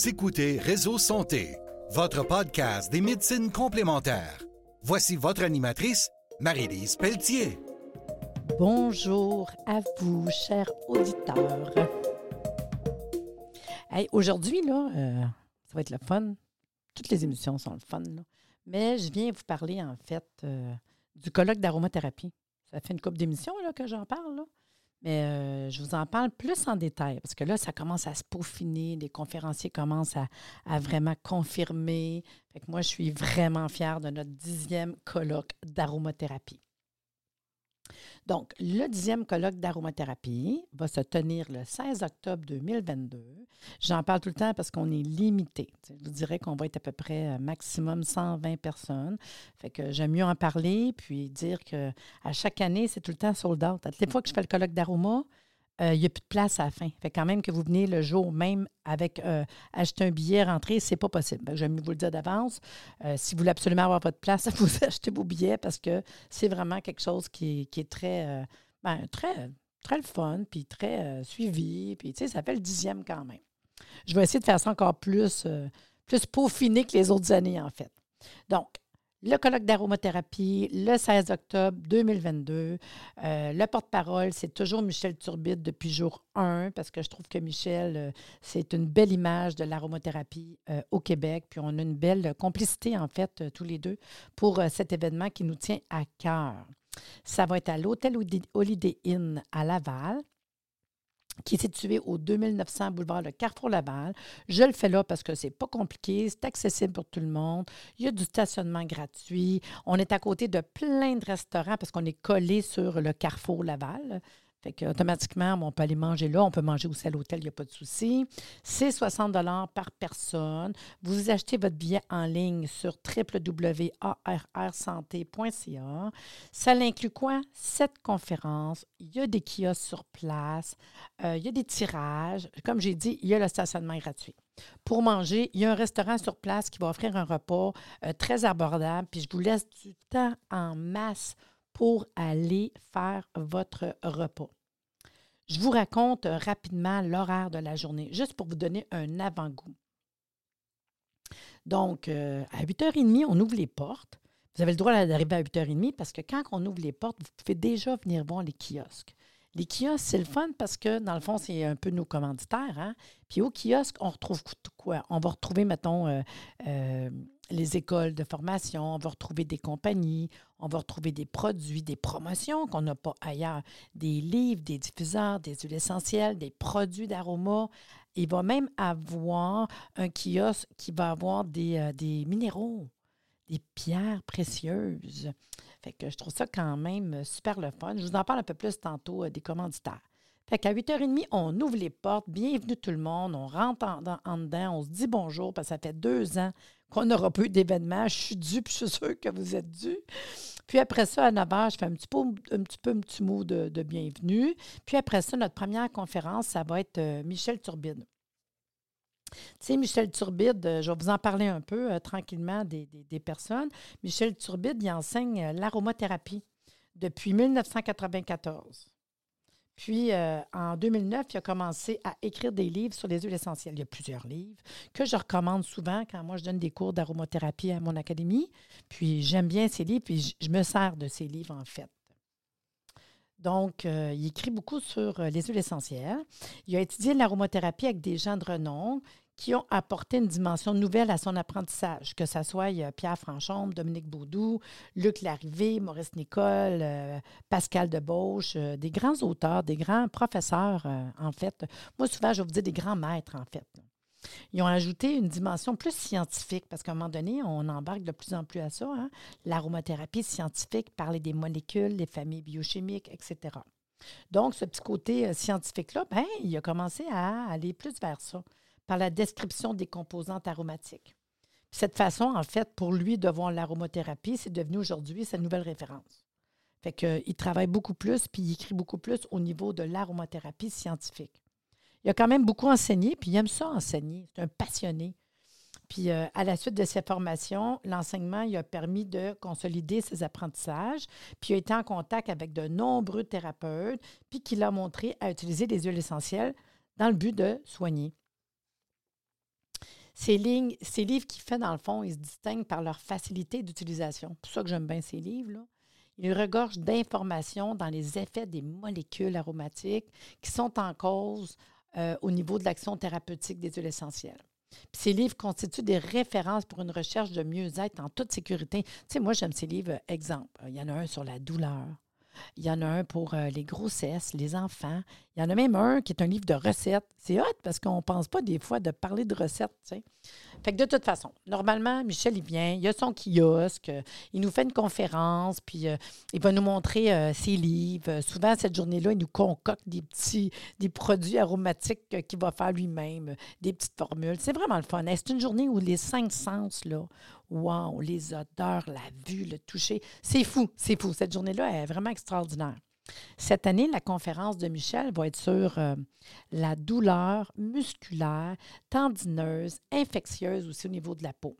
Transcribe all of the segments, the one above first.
Vous écoutez Réseau Santé, votre podcast des médecines complémentaires. Voici votre animatrice, Marie-Lise Pelletier. Bonjour à vous, chers auditeurs. Aujourd'hui, là, euh, ça va être le fun. Toutes les émissions sont le fun, là. mais je viens vous parler, en fait, euh, du colloque d'aromathérapie. Ça fait une couple d'émissions que j'en parle. Là. Mais euh, je vous en parle plus en détail parce que là, ça commence à se peaufiner. Les conférenciers commencent à, vraiment confirmer. Fait que moi, je suis vraiment fière de notre dixième colloque d'aromathérapie. Donc, le dixième colloque d'aromathérapie va se tenir le 16 octobre 2022. J'en parle tout le temps parce qu'on est limité. Je vous dirais qu'on va être à peu près euh, maximum 120 personnes. Fait que j'aime mieux en parler puis dire qu'à chaque année, c'est tout le temps sold out. À les fois que je fais le colloque d'aroma, euh, il n'y a plus de place à la fin. Fait quand même que vous venez le jour même avec euh, acheter un billet, rentrer, c'est pas possible. J'aime vous le dire d'avance. Euh, si vous voulez absolument avoir votre place, vous achetez vos billets parce que c'est vraiment quelque chose qui, est très, ben, très, très le fun, puis très suivi. Puis, tu sais, ça fait le dixième quand même. Je vais essayer de faire ça encore plus, plus peaufiné que les autres années, en fait. Donc, le colloque d'aromathérapie le 16 octobre 2022. Euh, le porte-parole, c'est toujours Michel Turbide depuis jour 1 parce que je trouve que Michel, euh, c'est une belle image de l'aromathérapie euh, au Québec. Puis on a une belle complicité, en fait, tous les deux, pour cet événement qui nous tient à cœur. Ça va être à l'Hôtel Holiday Inn à Laval qui est situé au 2900 boulevard de Carrefour-Laval. Je le fais là parce que c'est pas compliqué, c'est accessible pour tout le monde. Il y a du stationnement gratuit. On est à côté de plein de restaurants parce qu'on est collé sur le Carrefour-Laval. Fait qu'automatiquement, on peut aller manger là. On peut manger aussi à l'hôtel, il n'y a pas de souci. C'est 60 par personne. Vous achetez votre billet en ligne sur www.arrsanté.ca. Ça l'inclut quoi? Cette conférence. Il y a des kiosques sur place. Euh, il y a des tirages. Comme j'ai dit, il y a le stationnement gratuit. Pour manger, il y a un restaurant sur place qui va offrir un repas euh, très abordable. Puis je vous laisse du temps en masse pour aller faire votre repas. Je vous raconte rapidement l'horaire de la journée, juste pour vous donner un avant-goût. Donc, euh, à 8h30, on ouvre les portes. Vous avez le droit d'arriver à 8h30 parce que quand on ouvre les portes, vous pouvez déjà venir voir les kiosques. Les kiosques, c'est le fun parce que, dans le fond, c'est un peu nos commanditaires. Hein? Puis au kiosque, on retrouve quoi? On va retrouver, mettons, euh, euh, les écoles de formation, on va retrouver des compagnies, on va retrouver des produits, des promotions qu'on n'a pas ailleurs, des livres, des diffuseurs, des huiles essentielles, des produits d'aroma. Il va même avoir un kiosque qui va avoir des, euh, des minéraux, des pierres précieuses. Fait que je trouve ça quand même super le fun. Je vous en parle un peu plus tantôt euh, des commanditaires. Fait qu'à 8h30, on ouvre les portes. Bienvenue tout le monde. On rentre en, dedans. On se dit bonjour parce que ça fait deux ans qu'on n'aura plus d'événements. Je suis dû, puis je suis sûre que vous êtes dû. Puis après ça, à 9h, je fais un petit peu un petit, peu, mot de, bienvenue. Puis après ça, notre première conférence, ça va être euh, Michel Turbide. Tu sais, Michel Turbide, euh, je vais vous en parler un peu euh, tranquillement des, des, personnes. Michel Turbide, il enseigne l'aromathérapie depuis 1994. Puis, euh, en 2009, il a commencé à écrire des livres sur les huiles essentielles. Il y a plusieurs livres que je recommande souvent quand moi je donne des cours d'aromathérapie à mon académie. Puis, j'aime bien ces livres, puis je me sers de ces livres, en fait. Donc, euh, il écrit beaucoup sur euh, les huiles essentielles. Il a étudié l'aromathérapie avec des gens de renom qui ont apporté une dimension nouvelle à son apprentissage, que ce soit Pierre Franchombe, Dominique Baudou, Luc Larrivé, Maurice Nicole, euh, Pascal Debauche, euh, des grands auteurs, des grands professeurs, euh, en fait. Moi, souvent, je vous dis des grands maîtres, en fait. Ils ont ajouté une dimension plus scientifique, parce qu'à un moment donné, on embarque de plus en plus à ça. Hein. L'aromathérapie scientifique, parler des molécules, des familles biochimiques, etc. Donc, ce petit côté scientifique-là, ben, il a commencé à aller plus vers ça par la description des composantes aromatiques. cette façon, en fait, pour lui de voir l'aromothérapie, c'est devenu aujourd'hui sa nouvelle référence. Fait qu'il travaille beaucoup plus, puis il écrit beaucoup plus au niveau de l'aromothérapie scientifique. Il a quand même beaucoup enseigné, puis il aime ça enseigner. C'est un passionné. Puis euh, à la suite de ses formations, l'enseignement il a permis de consolider ses apprentissages, puis il a été en contact avec de nombreux thérapeutes, puis qu'il a montré à utiliser des huiles essentielles dans le but de soigner. Ces, livres qu'il fait, dans le fond, ils se distinguent par leur facilité d'utilisation. C'est pour ça que j'aime bien ces livres-là. Il regorge d'informations dans les effets des molécules aromatiques qui sont en cause euh, au niveau de l'action thérapeutique des huiles essentielles. ces livres constituent des références pour une recherche de mieux-être en toute sécurité. Tu moi, j'aime ces livres. Exemple, il y en a un sur la douleur. Il y en a un pour euh, les grossesses, les enfants. Il y en a même un qui est un livre de recettes. C'est hot parce qu'on ne pense pas des fois de parler de recettes. Fait que de toute façon, normalement, Michel, il vient, il a son kiosque, euh, il nous fait une conférence, puis euh, il va nous montrer ses livres. Souvent, cette journée-là, il nous concocte des petits des produits aromatiques qu'il va faire lui-même, des petites formules. C'est vraiment le fun. C'est une journée où les cinq sens, là, Wow, les odeurs, la vue, le toucher. C'est fou, c'est fou. Cette journée-là est vraiment extraordinaire. Cette année, la conférence de Michel va être sur euh, la douleur musculaire, tendineuse, infectieuse aussi au niveau de la peau.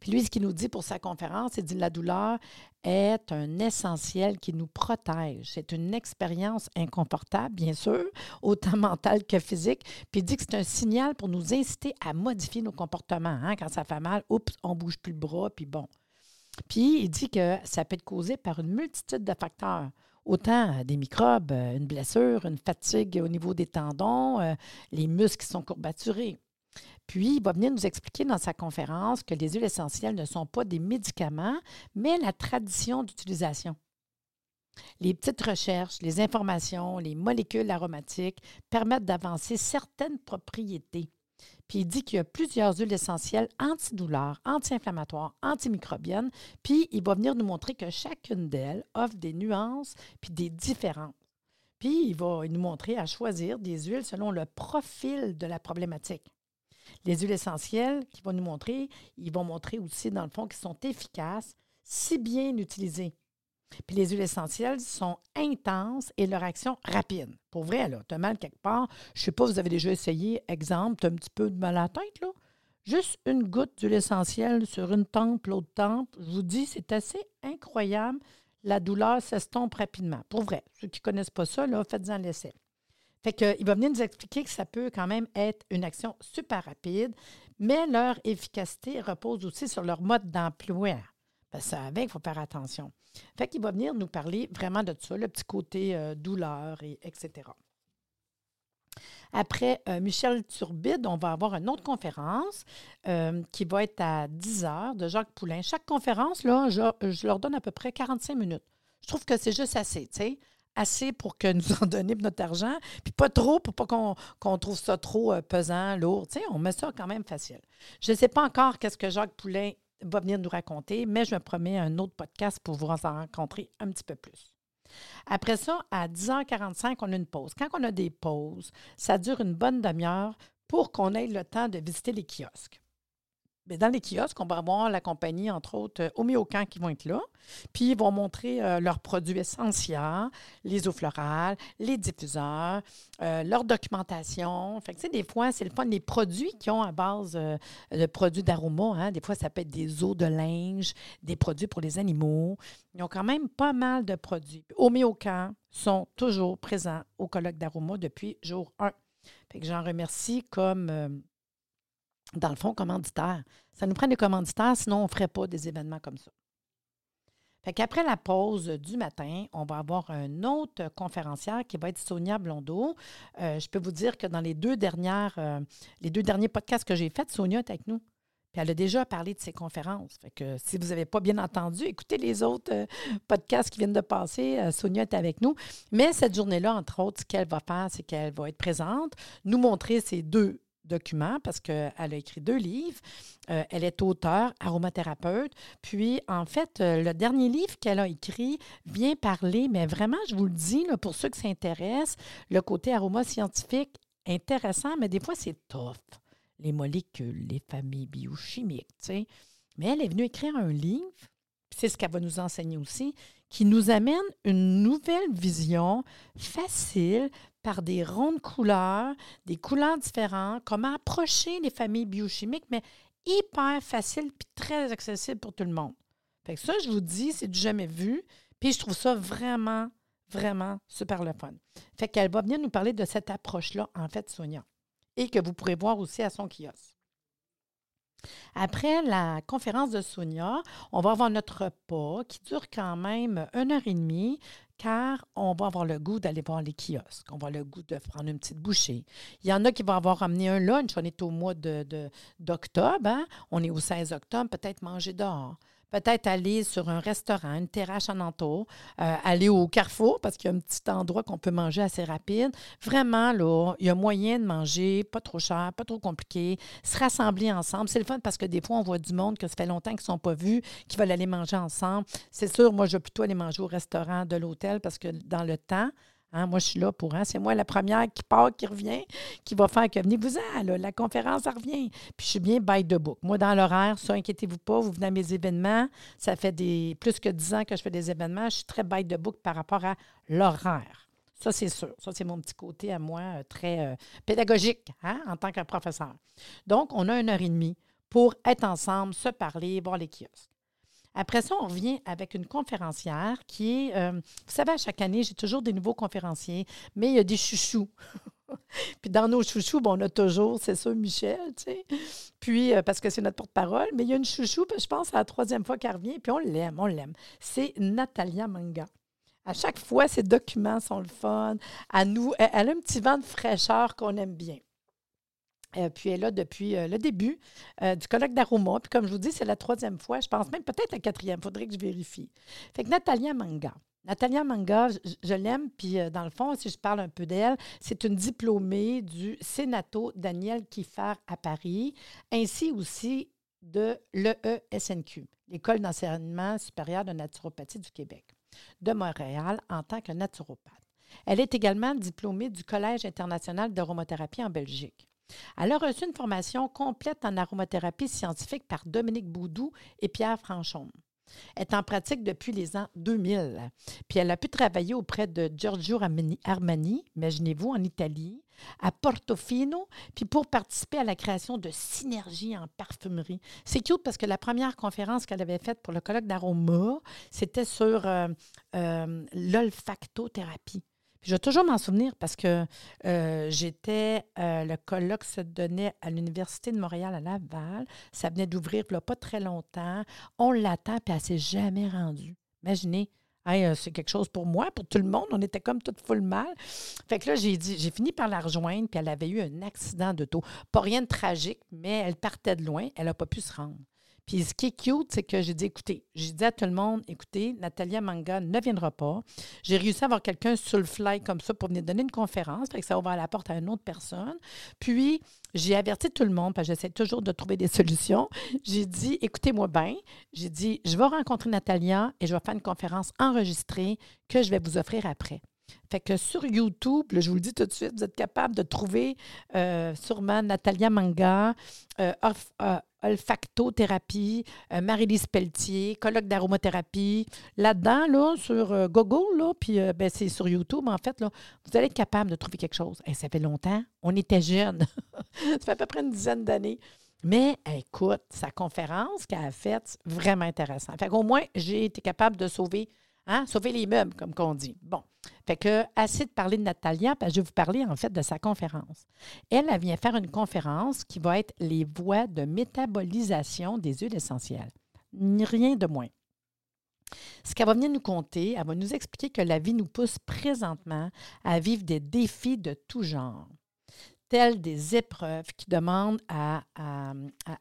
Puis lui, ce qu'il nous dit pour sa conférence, il dit la douleur est un essentiel qui nous protège. C'est une expérience inconfortable, bien sûr, autant mentale que physique. Puis il dit que c'est un signal pour nous inciter à modifier nos comportements. Hein. Quand ça fait mal, oups, on bouge plus le bras, puis bon. Puis il dit que ça peut être causé par une multitude de facteurs autant des microbes, une blessure, une fatigue au niveau des tendons, euh, les muscles qui sont courbaturés. Puis, il va venir nous expliquer dans sa conférence que les huiles essentielles ne sont pas des médicaments, mais la tradition d'utilisation. Les petites recherches, les informations, les molécules aromatiques permettent d'avancer certaines propriétés. Puis il dit qu'il y a plusieurs huiles essentielles antidouleurs, anti-inflammatoires, antimicrobiennes. Puis il va venir nous montrer que chacune d'elles offre des nuances puis des différences. Puis il va nous montrer à choisir des huiles selon le profil de la problématique. Les huiles essentielles qui vont nous montrer, ils vont montrer aussi, dans le fond, qu'ils sont efficaces si bien utilisés. Puis les huiles essentielles sont intenses et leur action rapide. Pour vrai, là, tu as mal quelque part. Je ne sais pas, vous avez déjà essayé, exemple, tu as un petit peu de mal à la là. Juste une goutte d'huile essentielle sur une tempe, l'autre tempe. Je vous dis, c'est assez incroyable. La douleur s'estompe rapidement. Pour vrai, ceux qui ne connaissent pas ça, faites-en l'essai. Fait qu'il va venir nous expliquer que ça peut quand même être une action super rapide, mais leur efficacité repose aussi sur leur mode d'emploi. Parce que il faut faire attention. Fait qu'il va venir nous parler vraiment de ça, le petit côté euh, douleur, et, etc. Après euh, Michel Turbide, on va avoir une autre conférence euh, qui va être à 10 heures de Jacques Poulain. Chaque conférence, là, je, je, leur donne à peu près 45 minutes. Je trouve que c'est juste assez, tu sais assez pour que nous en donner notre argent, puis pas trop pour pas qu'on trouve ça trop euh, pesant, lourd. On met ça quand même facile. Je ne sais pas encore qu'est-ce que Jacques Poulain va venir nous raconter, mais je me promets un autre podcast pour vous en rencontrer un petit peu plus. Après ça, à 10h45, on a une pause. Quand on a des pauses, ça dure une bonne demi-heure pour qu'on ait le temps de visiter les kiosques dans les kiosques, on va avoir la compagnie, entre autres, euh, Omiocan qui vont être là. Puis ils vont montrer euh, leurs produits essentiels, les eaux florales, les diffuseurs, euh, leur documentation. Fait que, des fois, c'est le fun. Les produits qui ont à base de produits d'aroma, hein. des fois, ça peut être des eaux de linge, des produits pour les animaux. Ils ont quand même pas mal de produits. Omiocan sont toujours présents au colloque d'aroma depuis jour 1. Fait que j'en remercie comme dans le fond, commanditaire. Ça nous prend des commanditaires, sinon on ne ferait pas des événements comme ça. Fait qu'après la pause du matin, on va avoir un autre conférencière qui va être Sonia Blondeau. Euh, je peux vous dire que dans les deux dernières, euh, les deux derniers podcasts que j'ai faits, Sonia est avec nous. Puis elle a déjà parlé de ses conférences. Fait que si vous n'avez pas bien entendu, écoutez les autres euh, podcasts qui viennent de passer. Sonia est avec nous. Mais cette journée-là, entre autres, ce qu'elle va faire, c'est qu'elle va être présente, nous montrer ses deux documents parce qu'elle a écrit deux livres. Euh, elle est auteure, aromathérapeute. Puis, en fait, euh, le dernier livre qu'elle a écrit vient parler, mais vraiment, je vous le dis, là, pour ceux qui s'intéressent, le côté aroma scientifique, intéressant, mais des fois, c'est tough. Les molécules, les familles biochimiques, tu. Mais elle est venue écrire un livre, c'est ce qu'elle va nous enseigner aussi, qui nous amène une nouvelle vision facile, par des rondes couleurs, des couleurs différentes, comment approcher les familles biochimiques, mais hyper facile puis très accessible pour tout le monde. Fait ça, je vous dis, c'est du jamais vu. Puis je trouve ça vraiment, vraiment super le fun. Fait qu'elle va venir nous parler de cette approche-là, en fait, Sonia. Et que vous pourrez voir aussi à son kiosque. Après la conférence de Sonia, on va avoir notre repas qui dure quand même une heure et demie car on va avoir le goût d'aller voir les kiosques, on va avoir le goût de prendre une petite bouchée. Il y en a qui vont avoir amené un lunch, on est au mois d'octobre, de, hein? on est au 16 octobre, peut-être manger dehors peut-être aller sur un restaurant, une terrasse en entour, euh, aller au carrefour parce qu'il y a un petit endroit qu'on peut manger assez rapide. Vraiment, là, il y a moyen de manger, pas trop cher, pas trop compliqué, se rassembler ensemble. C'est le fun parce que des fois, on voit du monde que ça fait longtemps qu'ils ne sont pas vus, qui veulent aller manger ensemble. C'est sûr, moi, je vais plutôt aller manger au restaurant de l'hôtel parce que dans le temps, Hein, moi, je suis là pour. Hein, c'est moi la première qui part, qui revient, qui va faire que venez-vous-en, la conférence, revient. Puis je suis bien by the book. Moi, dans l'horaire, ça, inquiétez-vous pas, vous venez à mes événements. Ça fait plus que dix ans que je fais des événements. Je suis très by the book par rapport à l'horaire. Ça, c'est sûr. Ça, c'est mon petit côté à moi euh, très euh, pédagogique hein, en tant que professeur. Donc, on a une heure et demie pour être ensemble, se parler, voir les kiosques. Après ça, on revient avec une conférencière qui est, euh, vous savez, à chaque année, j'ai toujours des nouveaux conférenciers, mais il y a des chouchous. puis dans nos chouchous, on a toujours, c'est ça, Michel, tu sais. Puis, euh, parce que c'est notre porte-parole, mais il y a une chouchou, puis je pense, c'est la troisième fois qu'elle revient, puis on l'aime, on l'aime. C'est Natalia Manga. À chaque fois, ses documents sont le fun. À nous, elle a un petit vent de fraîcheur qu'on aime bien. Euh, puis elle est là depuis euh, le début euh, du colloque d'Aroma. Puis comme je vous dis, c'est la troisième fois. Je pense même peut-être la quatrième. Il faudrait que je vérifie. Fait que Natalia Manga. Natalia Manga, je, l'aime. Puis dans le fond, si je parle un peu d'elle, c'est une diplômée du Sénato Daniel Kiffer à Paris, ainsi aussi de l'EESNQ, l'École d'enseignement supérieur de naturopathie du Québec, de Montréal en tant que naturopathe. Elle est également diplômée du Collège international d'aromathérapie en Belgique. Elle a reçu une formation complète en aromathérapie scientifique par Dominique Boudou et Pierre Franchon. Elle est en pratique depuis les ans 2000. Puis elle a pu travailler auprès de Giorgio Armani, imaginez-vous, en Italie, à Portofino, puis pour participer à la création de synergies en parfumerie. C'est cute parce que la première conférence qu'elle avait faite pour le colloque d'aroma, c'était sur euh, euh, l'olfactothérapie je vais toujours m'en souvenir parce que euh, j'étais, euh, le colloque se donnait à l'Université de Montréal à Laval. Ça venait d'ouvrir pas très longtemps. On l'attend, puis elle ne s'est jamais rendue. Imaginez, euh, c'est quelque chose pour moi, pour tout le monde. On était comme tout full mal. Fait que là, j'ai dit, j'ai fini par la rejoindre, puis elle avait eu un accident de taux. Pas rien de tragique, mais elle partait de loin. Elle n'a pas pu se rendre. Puis ce qui est cute, c'est que j'ai dit, écoutez, j'ai dit à tout le monde, écoutez, Natalia Manga ne viendra pas. J'ai réussi à avoir quelqu'un sur le fly comme ça pour venir donner une conférence, fait que ça ouvre la porte à une autre personne. Puis, j'ai averti tout le monde, parce que j'essaie toujours de trouver des solutions. J'ai dit, écoutez-moi bien, j'ai dit, je vais rencontrer Natalia et je vais faire une conférence enregistrée que je vais vous offrir après. Fait que sur YouTube, je vous le dis tout de suite, vous êtes capable de trouver euh, sûrement Natalia Manga, euh, euh, olfactothérapie, euh, Marie-Lise Pelletier, colloque d'aromathérapie. Là-dedans, là, sur euh, Google, là, puis euh, ben, c'est sur YouTube, en fait, là, vous allez être capable de trouver quelque chose. Ça fait longtemps. On était jeunes. ça fait à peu près une dizaine d'années. Mais écoute, sa conférence qu'elle a faite, vraiment intéressant. Fait qu'au moins, j'ai été capable de sauver Hein? Sauver les meubles, comme qu'on dit. Bon. Fait que, assez de parler de Natalia, parce que je vais vous parler en fait de sa conférence. Elle, elle vient faire une conférence qui va être les voies de métabolisation des huiles essentielles. Rien de moins. Ce qu'elle va venir nous conter, elle va nous expliquer que la vie nous pousse présentement à vivre des défis de tout genre tels des épreuves qui demandent à,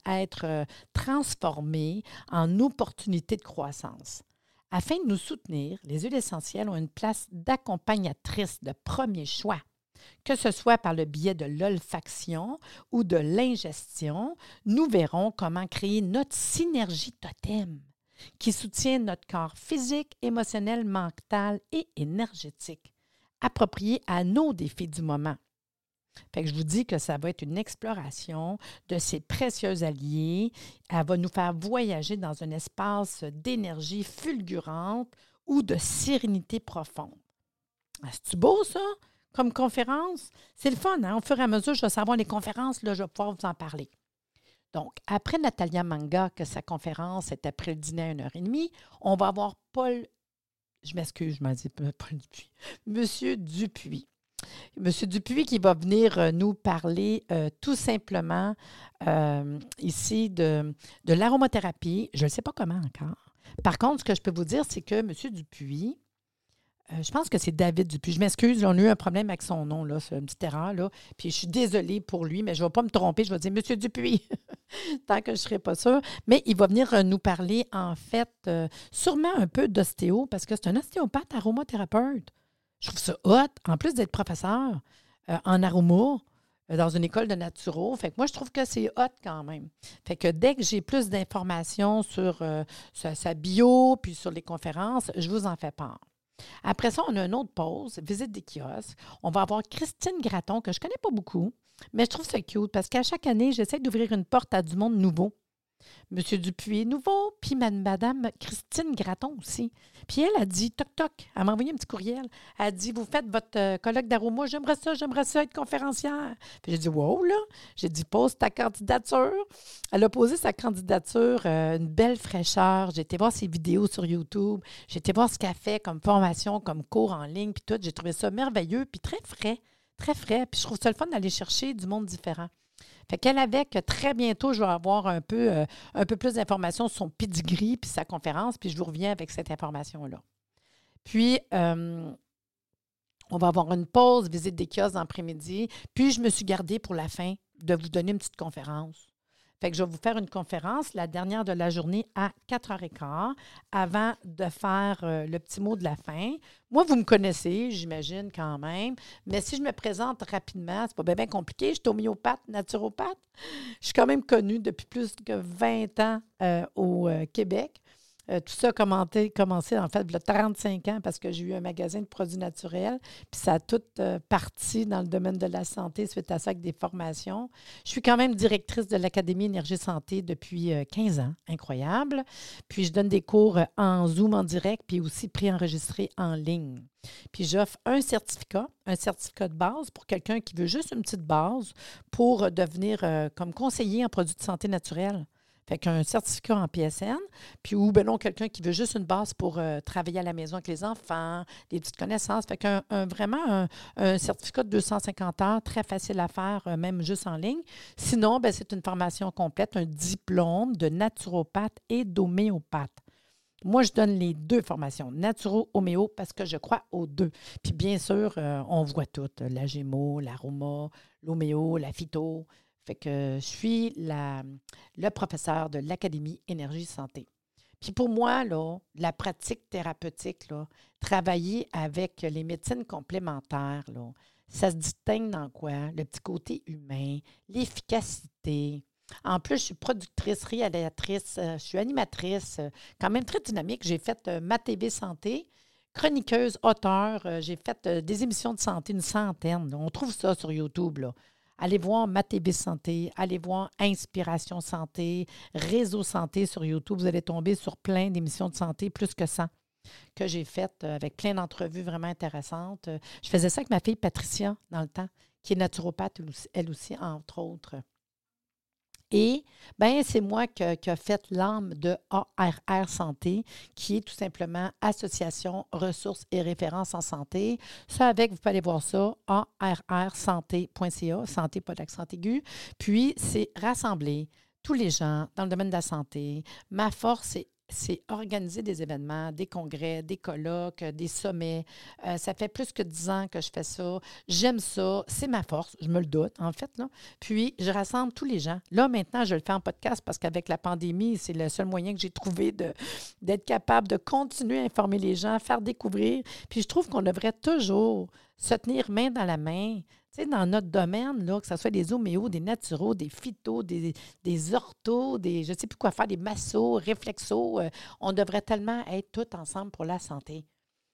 être transformées en opportunités de croissance. Afin de nous soutenir, les huiles essentielles ont une place d'accompagnatrice de premier choix, que ce soit par le biais de l'olfaction ou de l'ingestion. Nous verrons comment créer notre synergie totem qui soutient notre corps physique, émotionnel, mental et énergétique, approprié à nos défis du moment. Fait que je vous dis que ça va être une exploration de ces précieux alliés. Elle va nous faire voyager dans un espace d'énergie fulgurante ou de sérénité profonde. C'est-tu beau, ça, comme conférence? C'est le fun, hein? Au fur et à mesure, je vais savoir les conférences, là, je vais pouvoir vous en parler. Donc, après Natalia Manga, que sa conférence est après le dîner à 1h30, on va avoir Paul, je m'excuse, je m'en dis Paul Dupuis, Monsieur Dupuis Monsieur Dupuis qui va venir euh, nous parler euh, tout simplement euh, ici de, de l'aromathérapie. Je ne sais pas comment encore. Par contre, ce que je peux vous dire, c'est que Monsieur Dupuis, je pense que c'est David Dupuis. Je m'excuse, on a eu un problème avec son nom, là, c'est une petite erreur. Là. Puis je suis désolée pour lui, mais je ne vais pas me tromper. Je vais dire Monsieur Dupuis, tant que je ne serai pas sûre. Mais il va venir nous parler, en fait, sûrement un peu d'ostéo, parce que c'est un ostéopathe aromathérapeute. Je trouve ça hot, en plus d'être professeur euh, en aroma euh, dans une école de naturo. Fait que moi, je trouve que c'est hot quand même. Fait que dès que j'ai plus d'informations sur euh, sa, bio, puis sur les conférences, je vous en fais part. Après ça, on a une autre pause, visite des kiosques. On va avoir Christine Graton, que je ne connais pas beaucoup, mais je trouve ça cute parce qu'à chaque année, j'essaie d'ouvrir une porte à du monde nouveau. Monsieur Dupuis nouveau, puis Madame Christine Graton aussi. Puis elle a dit, toc toc, elle m'a envoyé un petit courriel. Elle a dit, vous faites votre euh, colloque d'aroma, j'aimerais ça, j'aimerais ça être conférencière. Puis j'ai dit, wow, là. J'ai dit, pose ta candidature. Elle a posé sa candidature, euh, une belle fraîcheur. J'ai été voir ses vidéos sur YouTube. J'ai été voir ce qu'elle fait comme formation, comme cours en ligne, puis tout. J'ai trouvé ça merveilleux, puis très frais, très frais. Puis je trouve ça le fun d'aller chercher du monde différent. Fait que très bientôt, je vais avoir un peu, euh, un peu plus d'informations sur son pedigree puis sa conférence, puis je vous reviens avec cette information-là. Puis, euh, on va avoir une pause, visite des kiosques après-midi. Puis, je me suis gardée pour la fin de vous donner une petite conférence. Fait que je vais vous faire une conférence, la dernière de la journée, à 4h15, avant de faire euh, le petit mot de la fin. Moi, vous me connaissez, j'imagine quand même, mais si je me présente rapidement, c'est pas bien, compliqué. Je suis homéopathe, naturopathe. Je suis quand même connue depuis plus que 20 ans euh, au euh, Québec. Euh, tout ça a commencé, en fait, il y a 35 ans parce que j'ai eu un magasin de produits naturels. Puis ça a tout euh, parti dans le domaine de la santé suite à ça avec des formations. Je suis quand même directrice de l'Académie Énergie Santé depuis 15 euh, ans. Incroyable. Puis je donne des cours en Zoom en direct, puis aussi préenregistrés en ligne. Puis j'offre un certificat, un certificat de base pour quelqu'un qui veut juste une petite base pour devenir comme conseiller en produits de santé naturelle. Fait qu'un certificat en PSN, puis ou ben non, quelqu'un qui veut juste une base pour euh, travailler à la maison avec les enfants, des petites connaissances. Fait qu'un vraiment un, certificat de 250 heures, très facile à faire, euh, même juste en ligne. Sinon, ben, c'est une formation complète, un diplôme de naturopathe et d'homéopathe. Moi, je donne les deux formations, naturo-homéo, parce que je crois aux deux. Puis bien sûr, euh, on voit tout, la gémo, l'aroma, l'homéo, la phyto. Fait que je suis le professeur de l'Académie Énergie Santé. Puis pour moi, là, la pratique thérapeutique, là, travailler avec les médecines complémentaires, là, ça se distingue dans quoi? Le petit côté humain, l'efficacité. En plus, je suis productrice, réalisatrice, euh, je suis animatrice, euh, quand même très dynamique. J'ai fait euh, ma TV Santé, chroniqueuse, auteur. J'ai fait des émissions de santé, une centaine. On trouve ça sur YouTube. Là. Allez voir MaTB Santé, allez voir Inspiration Santé, Réseau Santé sur YouTube. Vous allez tomber sur plein d'émissions de santé, plus que ça, que j'ai faites euh, avec plein d'entrevues vraiment intéressantes. Euh, je faisais ça avec ma fille Patricia dans le temps, qui est naturopathe elle aussi, entre autres. Et ben, c'est moi qui ai fait l'âme de ARR Santé, qui est tout simplement Association Ressources et Références en Santé. Ça, avec, vous pouvez aller voir ça, arrsanté.ca, santé pas d'accent aigu. Puis, c'est rassembler tous les gens dans le domaine de la santé. Ma force, c'est c'est organiser des événements, des congrès, des colloques, des sommets. Euh, ça fait plus que dix ans que je fais ça. J'aime ça. C'est ma force. Je me le doute, en fait. Là. Puis, je rassemble tous les gens. Là, maintenant, je le fais en podcast parce qu'avec la pandémie, c'est le seul moyen que j'ai trouvé d'être capable de continuer à informer les gens, faire découvrir. Puis, je trouve qu'on devrait toujours se tenir main dans la main, dans notre domaine, là, que ce soit des homéos, des naturaux, des phytos, des, des orthos, des je ne sais plus quoi faire, des massos, réflexos, euh, on devrait tellement être tous ensemble pour la santé.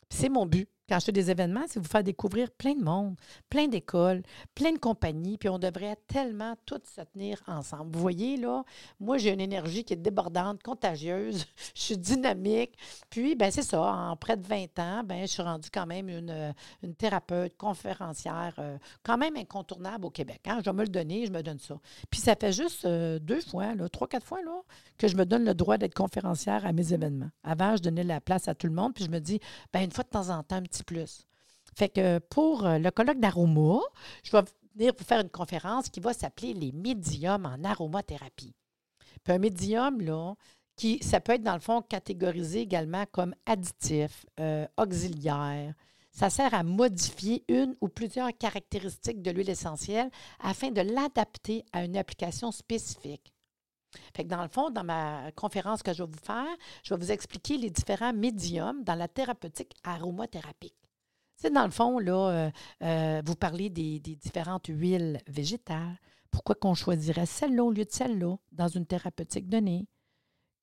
C'est mon but quand je fais des événements, c'est vous faire découvrir plein de monde, plein d'écoles, plein de compagnies, puis on devrait tellement toutes se tenir ensemble. Vous voyez, là, moi, j'ai une énergie qui est débordante, contagieuse, je suis dynamique. Puis, ben c'est ça, en près de 20 ans, ben je suis rendue quand même une, une thérapeute, conférencière, euh, quand même incontournable au Québec. Hein? Je vais me le donner, je me donne ça. Puis, ça fait juste euh, deux fois, trois, quatre fois, là, que je me donne le droit d'être conférencière à mes événements. Avant, je donnais la place à tout le monde, puis je me dis, ben une fois de temps en temps, plus. Fait que pour euh, le colloque d'aroma, je vais venir vous faire une conférence qui va s'appeler les médiums en aromathérapie. Un médium, là, qui, ça peut être dans le fond catégorisé également comme additif, euh, auxiliaire. Ça sert à modifier une ou plusieurs caractéristiques de l'huile essentielle afin de l'adapter à une application spécifique. Fait que dans le fond, dans ma conférence que je vais vous faire, je vais vous expliquer les différents médiums dans la thérapeutique aromathérapie. C'est dans le fond, là, euh, euh, vous parlez des, des, différentes huiles végétales. Pourquoi qu'on choisirait celle-là au lieu de celle-là dans une thérapeutique donnée?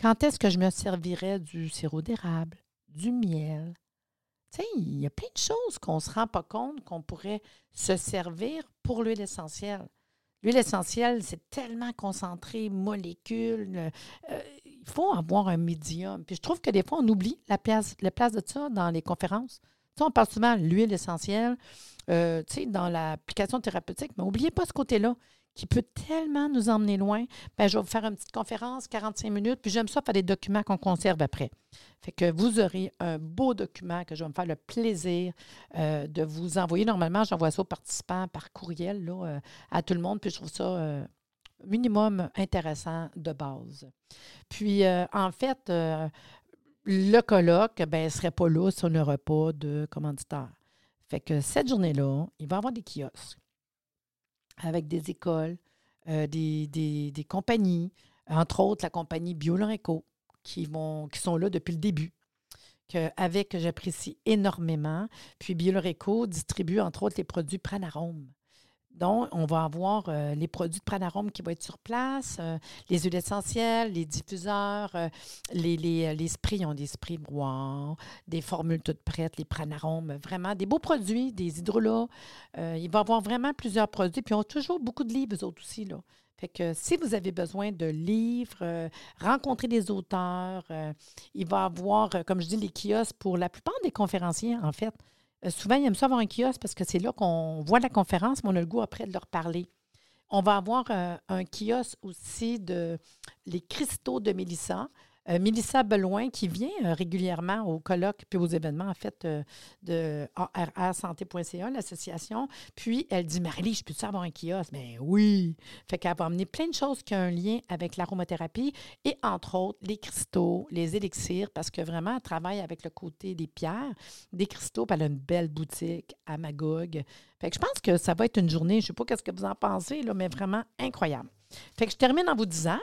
Quand est-ce que je me servirais du sirop d'érable, du miel? Il y a plein de choses qu'on ne se rend pas compte qu'on pourrait se servir pour l'huile essentielle. L'huile essentielle, c'est tellement concentré, molécules. Euh, il faut avoir un médium. Puis je trouve que des fois, on oublie la place, la place de ça dans les conférences. Tu sais, on parle souvent de l'huile essentielle, euh, tu sais, dans l'application thérapeutique, mais n'oubliez pas ce côté-là qui peut tellement nous emmener loin, bien, je vais vous faire une petite conférence, 45 minutes, puis j'aime ça faire des documents qu'on conserve après. Fait que vous aurez un beau document que je vais me faire le plaisir euh, de vous envoyer. Normalement, j'envoie ça aux participants par courriel là, euh, à tout le monde, puis je trouve ça euh, minimum intéressant de base. Puis, en fait, le colloque, ben, ne serait pas là si on n'aurait pas de commanditaire. Fait que cette journée-là, il va y avoir des kiosques avec des écoles, euh, des, compagnies, entre autres la compagnie BioLoreco, qui, qui sont là depuis le début, avec que j'apprécie énormément. Puis BioLoreco distribue entre autres les produits Pranarome. Donc, on va avoir euh, les produits de Pranarome qui vont être sur place, euh, les huiles essentielles, les diffuseurs, euh, les, les, les, sprays, ont des sprays des formules toutes prêtes, les Pranarome, vraiment des beaux produits, des hydrolats. il va y avoir vraiment plusieurs produits, puis ils ont toujours beaucoup de livres, autres aussi. Là. Fait que si vous avez besoin de livres, rencontrer des auteurs, il va y avoir, comme je dis, les kiosques pour la plupart des conférenciers, en fait. Euh, souvent, ils aiment ça avoir un kiosque parce que c'est là qu'on voit la conférence, mais on a le goût après de leur parler. On va avoir euh, un kiosque aussi de les cristaux de Mélissa. Euh, Mélissa Beloin, qui vient euh, régulièrement au colloque puis aux événements, en fait, euh, de ARRsanté.ca, l'association. Puis, elle dit Marie, je peux-tu avoir un kiosque? Ben oui. Fait qu'elle va amener plein de choses qui ont un lien avec l'aromathérapie et, entre autres, les cristaux, les élixirs, parce que vraiment, elle travaille avec le côté des pierres, des cristaux. Elle a une belle boutique à Magog. Fait que je pense que ça va être une journée, je ne sais pas qu'est-ce que vous en pensez, là, mais vraiment incroyable. Fait que je termine en vous disant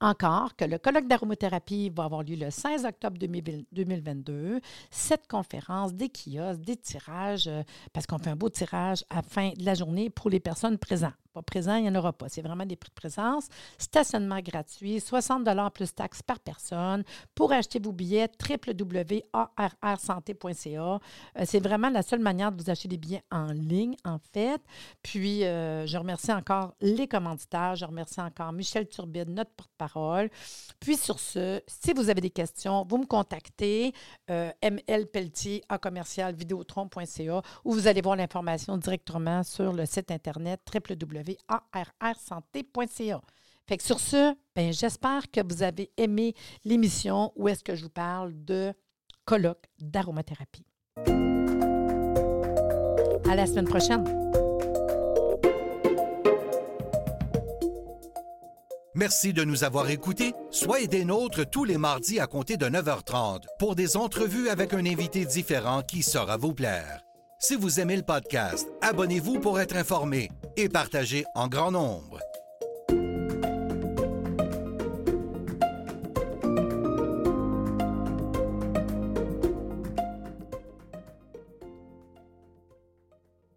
encore que le colloque d'aromathérapie va avoir lieu le 16 octobre 2022. Cette conférence, des kiosques, des tirages, euh, parce qu'on fait un beau tirage à la fin de la journée pour les personnes présentes. Pas présent, il n'y en aura pas. C'est vraiment des prix de présence. Stationnement gratuit, 60 plus taxes par personne. Pour acheter vos billets, www.arrsanté.ca. Euh, c'est vraiment la seule manière de vous acheter des billets en ligne, en fait. Puis, euh, je remercie encore les commanditaires. Je remercie encore Michel Turbide, notre porte-parole. Puis, sur ce, si vous avez des questions, vous me contactez, euh, à commercial ou vous allez voir l'information directement sur le site Internet www arrsanté.ca. Fait que sur ce, ben, j'espère que vous avez aimé l'émission où est-ce que je vous parle de colloque d'aromathérapie. À la semaine prochaine. Merci de nous avoir écoutés. Soyez des nôtres tous les mardis à compter de 9h30 pour des entrevues avec un invité différent qui saura vous plaire. Si vous aimez le podcast, abonnez-vous pour être informé et partagé en grand nombre.